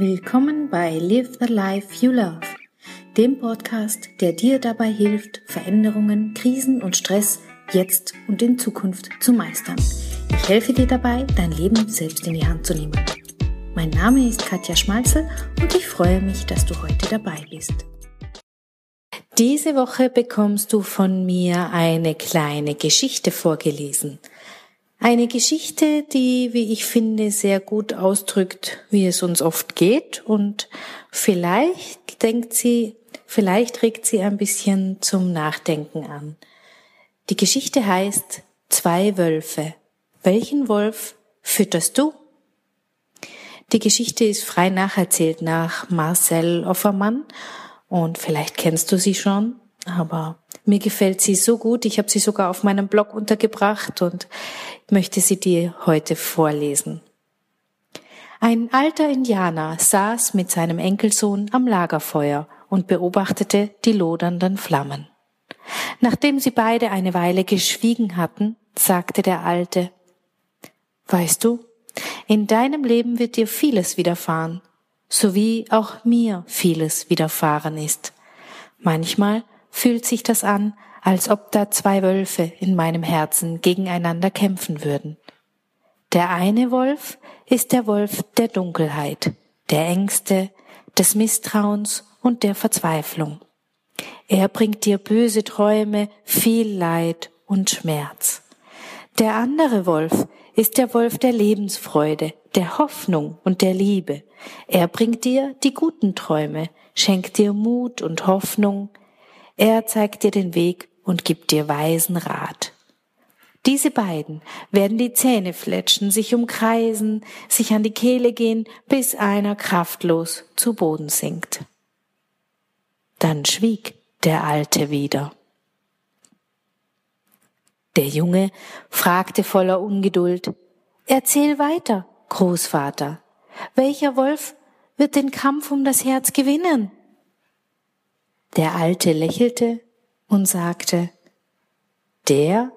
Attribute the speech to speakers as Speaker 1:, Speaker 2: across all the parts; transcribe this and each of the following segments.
Speaker 1: Willkommen bei Live the Life You Love, dem Podcast, der dir dabei hilft, Veränderungen, Krisen und Stress jetzt und in Zukunft zu meistern. Ich helfe dir dabei, dein Leben selbst in die Hand zu nehmen. Mein Name ist Katja Schmalzel und ich freue mich, dass du heute dabei bist. Diese Woche bekommst du von mir eine kleine Geschichte vorgelesen. Eine Geschichte, die, wie ich finde, sehr gut ausdrückt, wie es uns oft geht und vielleicht denkt sie, vielleicht regt sie ein bisschen zum Nachdenken an. Die Geschichte heißt Zwei Wölfe. Welchen Wolf fütterst du? Die Geschichte ist frei nacherzählt nach Marcel Offermann und vielleicht kennst du sie schon, aber mir gefällt sie so gut. Ich habe sie sogar auf meinem Blog untergebracht und möchte sie dir heute vorlesen. Ein alter Indianer saß mit seinem Enkelsohn am Lagerfeuer und beobachtete die lodernden Flammen. Nachdem sie beide eine Weile geschwiegen hatten, sagte der Alte, Weißt du, in deinem Leben wird dir vieles widerfahren, so wie auch mir vieles widerfahren ist. Manchmal fühlt sich das an, als ob da zwei Wölfe in meinem Herzen gegeneinander kämpfen würden. Der eine Wolf ist der Wolf der Dunkelheit, der Ängste, des Misstrauens und der Verzweiflung. Er bringt dir böse Träume, viel Leid und Schmerz. Der andere Wolf ist der Wolf der Lebensfreude, der Hoffnung und der Liebe. Er bringt dir die guten Träume, schenkt dir Mut und Hoffnung. Er zeigt dir den Weg und gibt dir weisen Rat. Diese beiden werden die Zähne fletschen, sich umkreisen, sich an die Kehle gehen, bis einer kraftlos zu Boden sinkt. Dann schwieg der Alte wieder. Der Junge fragte voller Ungeduld, Erzähl weiter, Großvater. Welcher Wolf wird den Kampf um das Herz gewinnen? Der Alte lächelte und sagte, Der,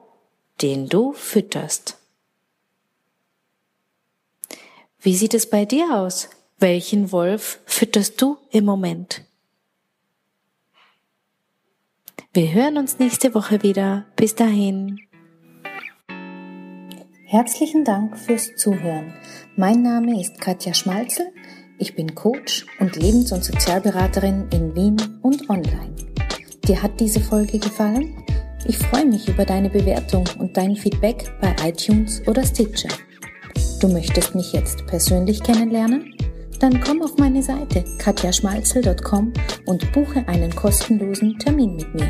Speaker 1: den du fütterst. Wie sieht es bei dir aus? Welchen Wolf fütterst du im Moment? Wir hören uns nächste Woche wieder. Bis dahin. Herzlichen Dank fürs Zuhören. Mein Name ist Katja Schmalzel. Ich bin Coach und Lebens- und Sozialberaterin in Wien. Dir hat diese Folge gefallen? Ich freue mich über deine Bewertung und dein Feedback bei iTunes oder Stitcher. Du möchtest mich jetzt persönlich kennenlernen? Dann komm auf meine Seite katjaschmalzel.com und buche einen kostenlosen Termin mit mir.